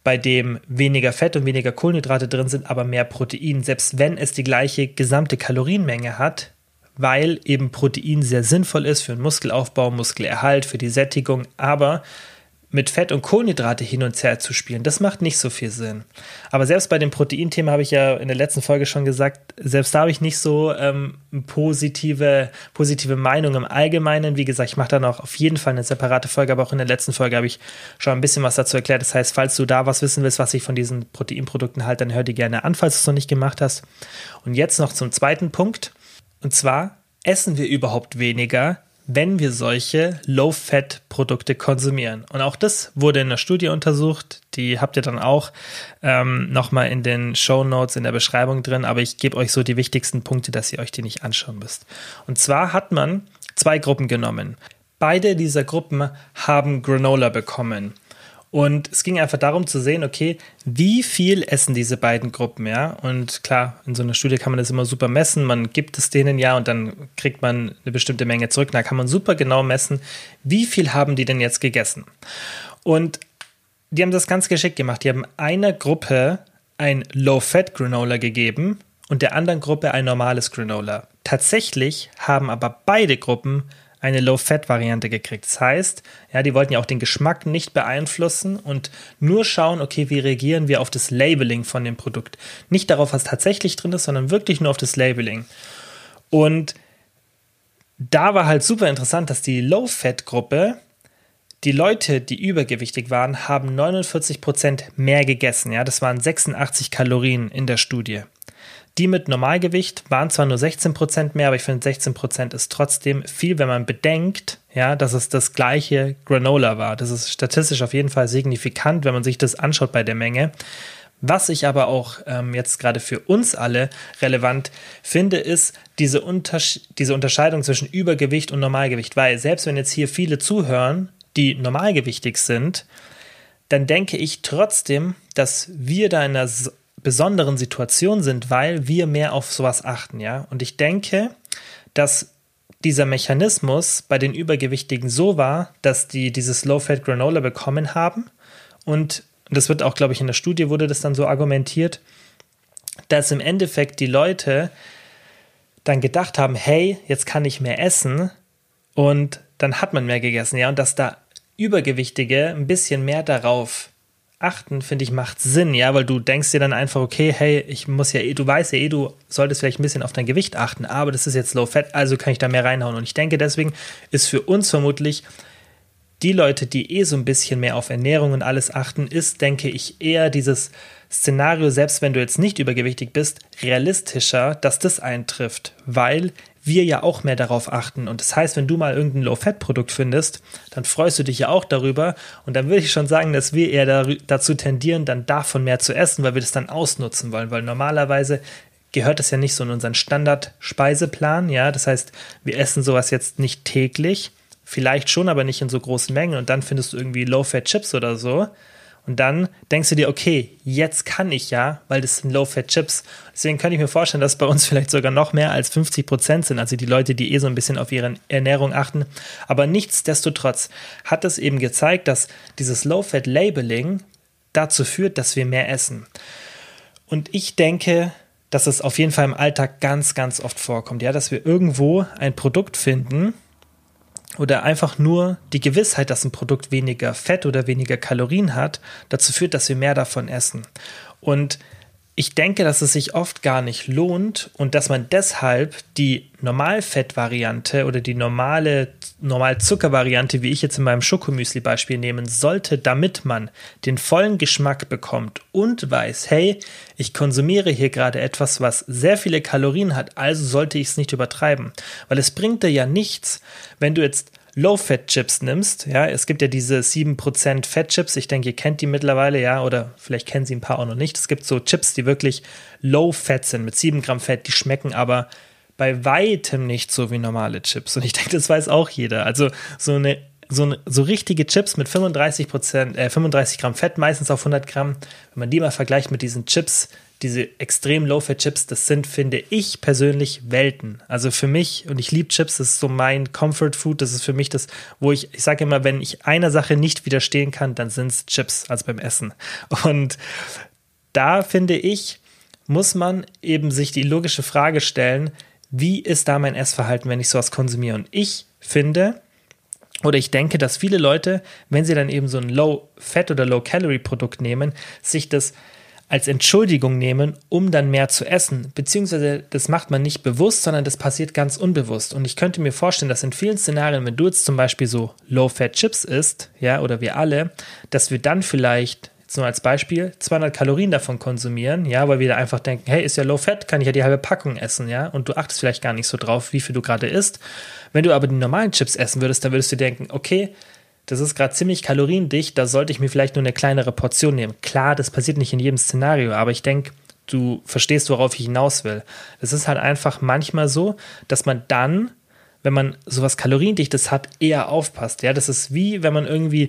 bei dem weniger Fett und weniger Kohlenhydrate drin sind, aber mehr Protein, selbst wenn es die gleiche gesamte Kalorienmenge hat, weil eben Protein sehr sinnvoll ist für den Muskelaufbau, Muskelerhalt, für die Sättigung, aber mit Fett und Kohlenhydrate hin und her zu spielen, das macht nicht so viel Sinn. Aber selbst bei dem Proteinthema habe ich ja in der letzten Folge schon gesagt, selbst da habe ich nicht so ähm, positive, positive Meinung im Allgemeinen. Wie gesagt, ich mache dann auch auf jeden Fall eine separate Folge, aber auch in der letzten Folge habe ich schon ein bisschen was dazu erklärt. Das heißt, falls du da was wissen willst, was ich von diesen Proteinprodukten halte, dann hör die gerne an, falls du es noch nicht gemacht hast. Und jetzt noch zum zweiten Punkt. Und zwar, essen wir überhaupt weniger, wenn wir solche Low-Fat-Produkte konsumieren. Und auch das wurde in der Studie untersucht. Die habt ihr dann auch ähm, nochmal in den Show Notes in der Beschreibung drin. Aber ich gebe euch so die wichtigsten Punkte, dass ihr euch die nicht anschauen müsst. Und zwar hat man zwei Gruppen genommen. Beide dieser Gruppen haben Granola bekommen. Und es ging einfach darum zu sehen, okay, wie viel essen diese beiden Gruppen, ja? Und klar, in so einer Studie kann man das immer super messen. Man gibt es denen ja und dann kriegt man eine bestimmte Menge zurück. Da kann man super genau messen, wie viel haben die denn jetzt gegessen. Und die haben das ganz geschickt gemacht. Die haben einer Gruppe ein Low-Fat-Granola gegeben und der anderen Gruppe ein normales Granola. Tatsächlich haben aber beide Gruppen eine Low-Fat-Variante gekriegt. Das heißt, ja, die wollten ja auch den Geschmack nicht beeinflussen und nur schauen, okay, wie reagieren wir auf das Labeling von dem Produkt. Nicht darauf, was tatsächlich drin ist, sondern wirklich nur auf das Labeling. Und da war halt super interessant, dass die Low-Fat-Gruppe, die Leute, die übergewichtig waren, haben 49% mehr gegessen. Ja, das waren 86 Kalorien in der Studie. Die mit Normalgewicht waren zwar nur 16% mehr, aber ich finde 16% ist trotzdem viel, wenn man bedenkt, ja, dass es das gleiche Granola war. Das ist statistisch auf jeden Fall signifikant, wenn man sich das anschaut bei der Menge. Was ich aber auch ähm, jetzt gerade für uns alle relevant finde, ist diese, Untersche diese Unterscheidung zwischen Übergewicht und Normalgewicht. Weil selbst wenn jetzt hier viele zuhören, die normalgewichtig sind, dann denke ich trotzdem, dass wir da in einer besonderen Situation sind, weil wir mehr auf sowas achten, ja. Und ich denke, dass dieser Mechanismus bei den Übergewichtigen so war, dass die dieses Low-Fat Granola bekommen haben und das wird auch, glaube ich, in der Studie wurde das dann so argumentiert, dass im Endeffekt die Leute dann gedacht haben, hey, jetzt kann ich mehr essen und dann hat man mehr gegessen, ja, und dass da Übergewichtige ein bisschen mehr darauf achten, finde ich, macht Sinn, ja, weil du denkst dir dann einfach, okay, hey, ich muss ja eh, du weißt ja eh, du solltest vielleicht ein bisschen auf dein Gewicht achten, aber das ist jetzt low fat, also kann ich da mehr reinhauen. Und ich denke, deswegen ist für uns vermutlich die Leute, die eh so ein bisschen mehr auf Ernährung und alles achten, ist, denke ich, eher dieses Szenario, selbst wenn du jetzt nicht übergewichtig bist, realistischer, dass das eintrifft, weil wir ja auch mehr darauf achten. Und das heißt, wenn du mal irgendein Low-Fat-Produkt findest, dann freust du dich ja auch darüber. Und dann würde ich schon sagen, dass wir eher dazu tendieren, dann davon mehr zu essen, weil wir das dann ausnutzen wollen. Weil normalerweise gehört das ja nicht so in unseren Standard-Speiseplan. Ja, das heißt, wir essen sowas jetzt nicht täglich. Vielleicht schon, aber nicht in so großen Mengen. Und dann findest du irgendwie Low-Fat-Chips oder so. Und dann denkst du dir, okay, jetzt kann ich ja, weil das sind Low-Fat-Chips. Deswegen könnte ich mir vorstellen, dass bei uns vielleicht sogar noch mehr als 50 Prozent sind, also die Leute, die eh so ein bisschen auf ihre Ernährung achten. Aber nichtsdestotrotz hat es eben gezeigt, dass dieses Low-Fat-Labeling dazu führt, dass wir mehr essen. Und ich denke, dass es auf jeden Fall im Alltag ganz, ganz oft vorkommt, ja, dass wir irgendwo ein Produkt finden oder einfach nur die Gewissheit, dass ein Produkt weniger Fett oder weniger Kalorien hat, dazu führt, dass wir mehr davon essen. Und ich denke, dass es sich oft gar nicht lohnt und dass man deshalb die Normalfettvariante oder die normale Normalzuckervariante, wie ich jetzt in meinem Schokomüsli-Beispiel nehmen sollte, damit man den vollen Geschmack bekommt und weiß, hey, ich konsumiere hier gerade etwas, was sehr viele Kalorien hat, also sollte ich es nicht übertreiben. Weil es bringt dir ja nichts, wenn du jetzt Low-Fat-Chips nimmst, ja, es gibt ja diese 7% Fett-Chips, ich denke, ihr kennt die mittlerweile, ja, oder vielleicht kennen sie ein paar auch noch nicht. Es gibt so Chips, die wirklich Low-Fat sind, mit 7 Gramm Fett, die schmecken aber bei weitem nicht so wie normale Chips. Und ich denke, das weiß auch jeder. Also so eine so, so richtige Chips mit 35, äh, 35 Gramm Fett, meistens auf 100 Gramm, wenn man die mal vergleicht mit diesen Chips, diese extrem Low-Fat-Chips, das sind, finde ich persönlich, Welten. Also für mich, und ich liebe Chips, das ist so mein Comfort-Food, das ist für mich das, wo ich, ich sage immer, wenn ich einer Sache nicht widerstehen kann, dann sind es Chips, also beim Essen. Und da finde ich, muss man eben sich die logische Frage stellen, wie ist da mein Essverhalten, wenn ich sowas konsumiere? Und ich finde, oder ich denke, dass viele Leute, wenn sie dann eben so ein Low-Fat oder Low-Calorie-Produkt nehmen, sich das als Entschuldigung nehmen, um dann mehr zu essen. Beziehungsweise das macht man nicht bewusst, sondern das passiert ganz unbewusst. Und ich könnte mir vorstellen, dass in vielen Szenarien, wenn du jetzt zum Beispiel so Low-Fat-Chips isst, ja, oder wir alle, dass wir dann vielleicht jetzt nur als Beispiel, 200 Kalorien davon konsumieren, ja, weil wir da einfach denken, hey, ist ja low fat, kann ich ja die halbe Packung essen, ja, und du achtest vielleicht gar nicht so drauf, wie viel du gerade isst. Wenn du aber die normalen Chips essen würdest, dann würdest du denken, okay, das ist gerade ziemlich kaloriendicht, da sollte ich mir vielleicht nur eine kleinere Portion nehmen. Klar, das passiert nicht in jedem Szenario, aber ich denke, du verstehst, worauf ich hinaus will. Es ist halt einfach manchmal so, dass man dann, wenn man sowas kaloriendichtes hat, eher aufpasst. Ja, das ist wie, wenn man irgendwie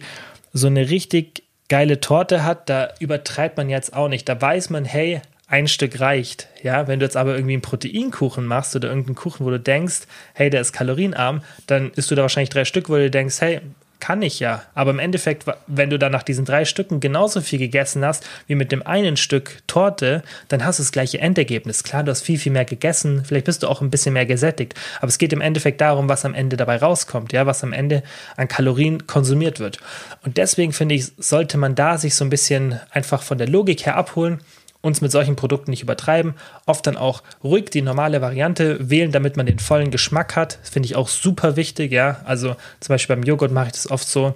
so eine richtig geile Torte hat, da übertreibt man jetzt auch nicht. Da weiß man, hey, ein Stück reicht. Ja, wenn du jetzt aber irgendwie einen Proteinkuchen machst oder irgendeinen Kuchen, wo du denkst, hey, der ist kalorienarm, dann isst du da wahrscheinlich drei Stück, wo du denkst, hey, kann ich ja. Aber im Endeffekt, wenn du dann nach diesen drei Stücken genauso viel gegessen hast wie mit dem einen Stück Torte, dann hast du das gleiche Endergebnis. Klar, du hast viel, viel mehr gegessen. Vielleicht bist du auch ein bisschen mehr gesättigt. Aber es geht im Endeffekt darum, was am Ende dabei rauskommt, ja, was am Ende an Kalorien konsumiert wird. Und deswegen finde ich, sollte man da sich so ein bisschen einfach von der Logik her abholen uns mit solchen Produkten nicht übertreiben. Oft dann auch ruhig die normale Variante wählen, damit man den vollen Geschmack hat. Finde ich auch super wichtig, ja. Also zum Beispiel beim Joghurt mache ich das oft so,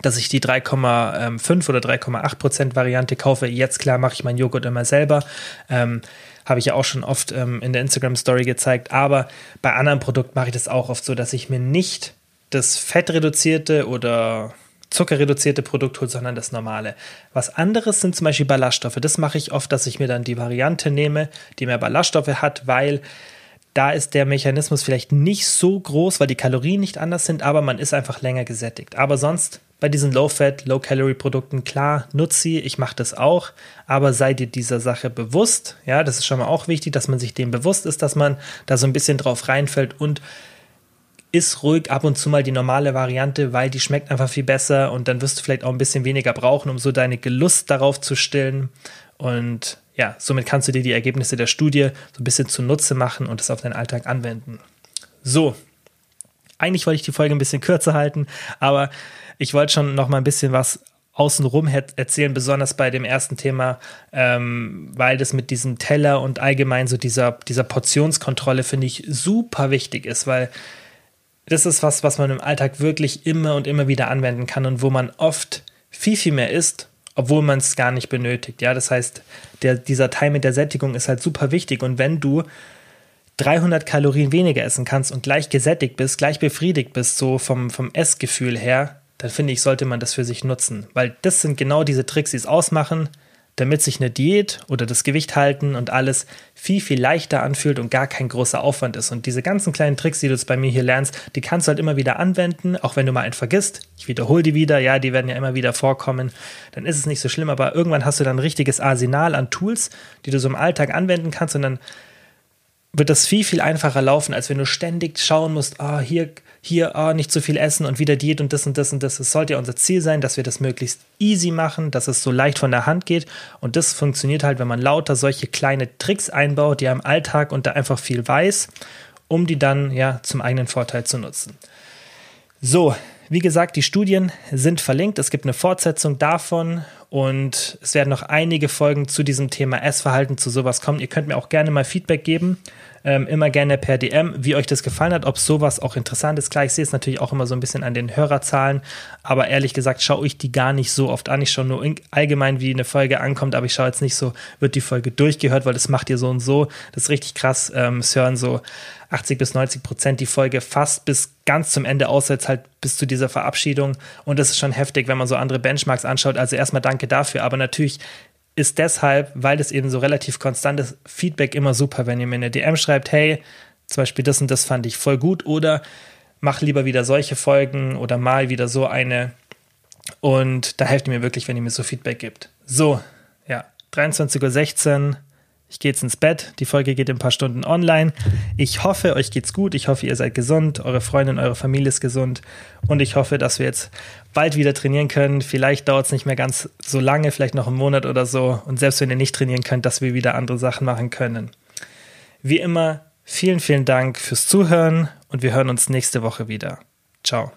dass ich die 3,5 oder 3,8 Prozent Variante kaufe. Jetzt klar mache ich meinen Joghurt immer selber. Ähm, habe ich ja auch schon oft ähm, in der Instagram Story gezeigt. Aber bei anderen Produkten mache ich das auch oft so, dass ich mir nicht das fettreduzierte oder zuckerreduzierte Produkt holt, sondern das normale. Was anderes sind zum Beispiel Ballaststoffe. Das mache ich oft, dass ich mir dann die Variante nehme, die mehr Ballaststoffe hat, weil da ist der Mechanismus vielleicht nicht so groß, weil die Kalorien nicht anders sind, aber man ist einfach länger gesättigt. Aber sonst bei diesen Low-Fat, Low-Calorie-Produkten, klar, nutze sie, ich mache das auch, aber sei dir dieser Sache bewusst. Ja, das ist schon mal auch wichtig, dass man sich dem bewusst ist, dass man da so ein bisschen drauf reinfällt und ist ruhig ab und zu mal die normale Variante, weil die schmeckt einfach viel besser und dann wirst du vielleicht auch ein bisschen weniger brauchen, um so deine Gelust darauf zu stillen. Und ja, somit kannst du dir die Ergebnisse der Studie so ein bisschen zunutze machen und es auf deinen Alltag anwenden. So, eigentlich wollte ich die Folge ein bisschen kürzer halten, aber ich wollte schon noch mal ein bisschen was außenrum erzählen, besonders bei dem ersten Thema, ähm, weil das mit diesem Teller und allgemein so dieser, dieser Portionskontrolle finde ich super wichtig ist, weil das ist was, was man im Alltag wirklich immer und immer wieder anwenden kann und wo man oft viel, viel mehr isst, obwohl man es gar nicht benötigt. Ja, das heißt, der, dieser Teil mit der Sättigung ist halt super wichtig und wenn du 300 Kalorien weniger essen kannst und gleich gesättigt bist, gleich befriedigt bist, so vom, vom Essgefühl her, dann finde ich, sollte man das für sich nutzen. Weil das sind genau diese Tricks, die es ausmachen, damit sich eine Diät oder das Gewicht halten und alles viel, viel leichter anfühlt und gar kein großer Aufwand ist. Und diese ganzen kleinen Tricks, die du jetzt bei mir hier lernst, die kannst du halt immer wieder anwenden, auch wenn du mal einen vergisst. Ich wiederhole die wieder, ja, die werden ja immer wieder vorkommen. Dann ist es nicht so schlimm, aber irgendwann hast du dann ein richtiges Arsenal an Tools, die du so im Alltag anwenden kannst und dann wird das viel, viel einfacher laufen, als wenn du ständig schauen musst, ah, hier, hier, ah, nicht zu viel essen und wieder Diät und das und das und das. Es sollte ja unser Ziel sein, dass wir das möglichst easy machen, dass es so leicht von der Hand geht. Und das funktioniert halt, wenn man lauter solche kleine Tricks einbaut, die im Alltag und da einfach viel weiß, um die dann ja zum eigenen Vorteil zu nutzen. So, wie gesagt, die Studien sind verlinkt. Es gibt eine Fortsetzung davon und es werden noch einige Folgen zu diesem Thema Essverhalten, zu sowas kommen. Ihr könnt mir auch gerne mal Feedback geben. Ähm, immer gerne per DM, wie euch das gefallen hat, ob sowas auch interessant ist. Klar, ich sehe es natürlich auch immer so ein bisschen an den Hörerzahlen, aber ehrlich gesagt schaue ich die gar nicht so oft an. Ich schaue nur allgemein, wie eine Folge ankommt, aber ich schaue jetzt nicht so, wird die Folge durchgehört, weil das macht ihr so und so. Das ist richtig krass. Ähm, es hören so 80 bis 90 Prozent die Folge fast bis ganz zum Ende aus, jetzt halt bis zu dieser Verabschiedung. Und das ist schon heftig, wenn man so andere Benchmarks anschaut. Also erstmal danke dafür. Aber natürlich ist deshalb, weil es eben so relativ konstant ist, Feedback immer super, wenn ihr mir eine DM schreibt, hey, zum Beispiel das und das fand ich voll gut oder mach lieber wieder solche Folgen oder mal wieder so eine. Und da helft ihr mir wirklich, wenn ihr mir so Feedback gibt. So, ja, 23.16 Uhr ich gehe jetzt ins Bett. Die Folge geht in ein paar Stunden online. Ich hoffe, euch geht's gut. Ich hoffe, ihr seid gesund. Eure Freundin, eure Familie ist gesund. Und ich hoffe, dass wir jetzt bald wieder trainieren können. Vielleicht dauert es nicht mehr ganz so lange, vielleicht noch einen Monat oder so. Und selbst wenn ihr nicht trainieren könnt, dass wir wieder andere Sachen machen können. Wie immer, vielen, vielen Dank fürs Zuhören und wir hören uns nächste Woche wieder. Ciao.